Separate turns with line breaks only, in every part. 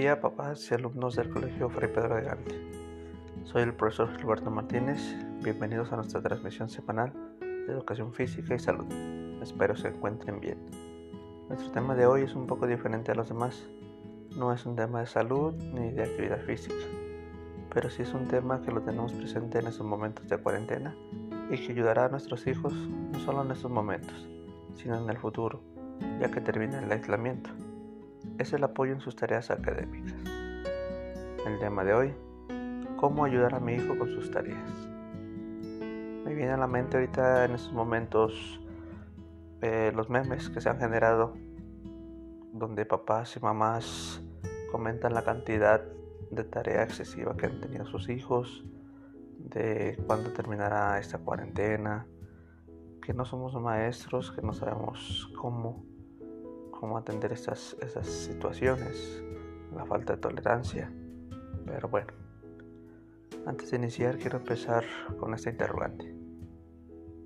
día, papás y alumnos del Colegio Fray Pedro de Gante. Soy el profesor Gilberto Martínez. Bienvenidos a nuestra transmisión semanal de Educación Física y Salud. Espero se encuentren bien. Nuestro tema de hoy es un poco diferente a los demás. No es un tema de salud ni de actividad física, pero sí es un tema que lo tenemos presente en estos momentos de cuarentena y que ayudará a nuestros hijos no solo en estos momentos, sino en el futuro, ya que termina el aislamiento es el apoyo en sus tareas académicas. El tema de hoy, ¿cómo ayudar a mi hijo con sus tareas? Me viene a la mente ahorita en estos momentos eh, los memes que se han generado donde papás y mamás comentan la cantidad de tarea excesiva que han tenido sus hijos, de cuándo terminará esta cuarentena, que no somos maestros, que no sabemos cómo cómo atender estas, esas situaciones, la falta de tolerancia. Pero bueno, antes de iniciar quiero empezar con esta interrogante.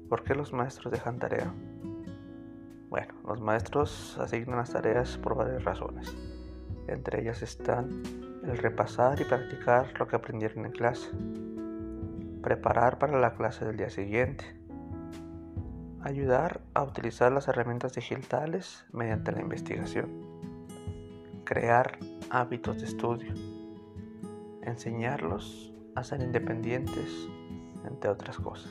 ¿Por qué los maestros dejan tarea? Bueno, los maestros asignan las tareas por varias razones. Entre ellas están el repasar y practicar lo que aprendieron en clase, preparar para la clase del día siguiente, Ayudar a utilizar las herramientas digitales mediante la investigación. Crear hábitos de estudio. Enseñarlos a ser independientes, entre otras cosas.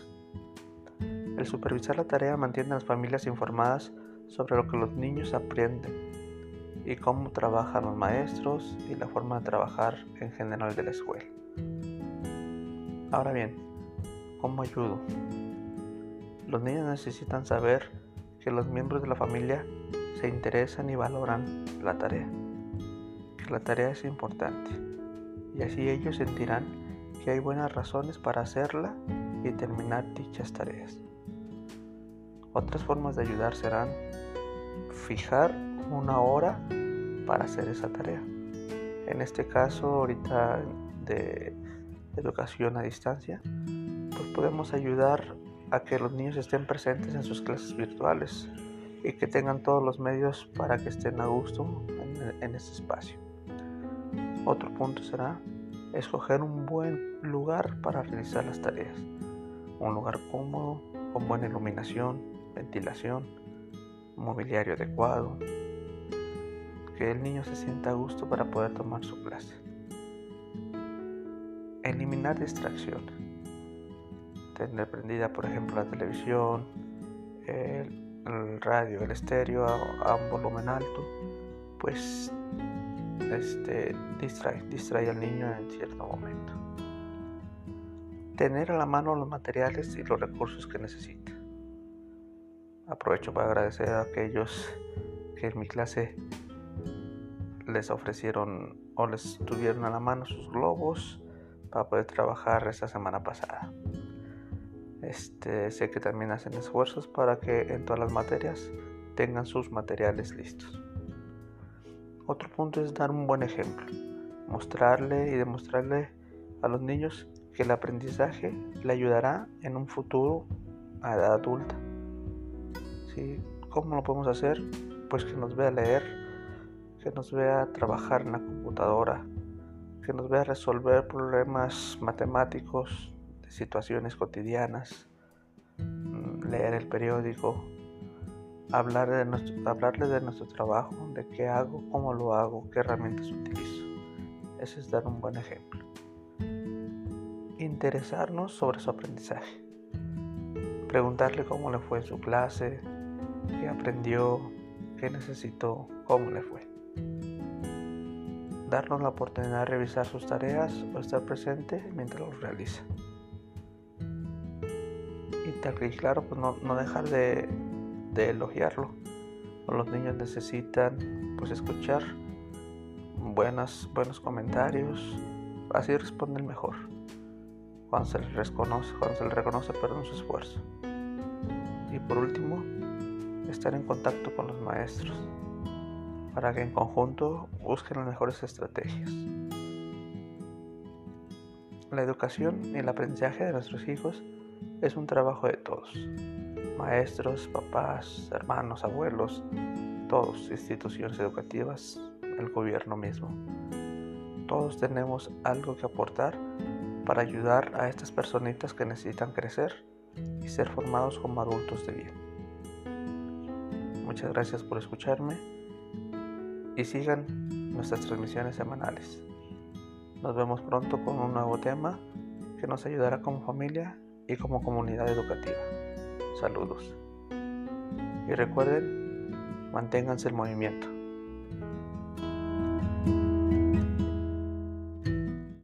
El supervisar la tarea mantiene a las familias informadas sobre lo que los niños aprenden y cómo trabajan los maestros y la forma de trabajar en general de la escuela. Ahora bien, ¿cómo ayudo? Los niños necesitan saber que los miembros de la familia se interesan y valoran la tarea, que la tarea es importante y así ellos sentirán que hay buenas razones para hacerla y terminar dichas tareas. Otras formas de ayudar serán fijar una hora para hacer esa tarea. En este caso, ahorita de educación a distancia, pues podemos ayudar a que los niños estén presentes en sus clases virtuales y que tengan todos los medios para que estén a gusto en, en ese espacio. Otro punto será escoger un buen lugar para realizar las tareas. Un lugar cómodo, con buena iluminación, ventilación, mobiliario adecuado, que el niño se sienta a gusto para poder tomar su clase. Eliminar distracciones tener prendida, por ejemplo, la televisión, el, radio, el estéreo a, un volumen alto, pues este, distrae, distrae al niño en cierto momento. Tener a la mano los materiales y los recursos que necesita. Aprovecho para agradecer a aquellos que en mi clase les ofrecieron o les tuvieron a la mano sus globos para poder trabajar esta semana pasada. Este, sé que también hacen esfuerzos para que en todas las materias tengan sus materiales listos. Otro punto es dar un buen ejemplo, mostrarle y demostrarle a los niños que el aprendizaje le ayudará en un futuro a edad adulta. ¿Cómo lo podemos hacer? Pues que nos vea leer, que nos vea trabajar en la computadora, que nos vea resolver problemas matemáticos situaciones cotidianas, mm, leer el periódico, hablar de nuestro, hablarle de nuestro trabajo, de qué hago, cómo lo hago, qué herramientas utilizo. Ese es dar un buen ejemplo. Interesarnos sobre su aprendizaje. Preguntarle cómo le fue en su clase, qué aprendió, qué necesitó, cómo le fue. Darnos la oportunidad de revisar sus tareas o estar presente mientras los realiza y claro, pues no, dejar de, elogiarlo. Los niños necesitan pues escuchar buenas, buenos comentarios, así responden mejor. Cuando se reconoce, cuando se les reconoce perdón, su esfuerzo. Y por último, estar en contacto con los maestros para que en conjunto busquen las mejores estrategias. La educación y el aprendizaje de nuestros hijos es un trabajo de todos, maestros, papás, hermanos, abuelos, todos, instituciones educativas, el gobierno mismo. Todos tenemos algo que aportar para ayudar a estas personitas que necesitan crecer y ser formados como adultos de bien. Muchas gracias por escucharme y sigan nuestras transmisiones semanales. Nos vemos pronto con un nuevo tema que nos ayudará como familia y como comunidad educativa. Saludos. Y recuerden, manténganse el movimiento.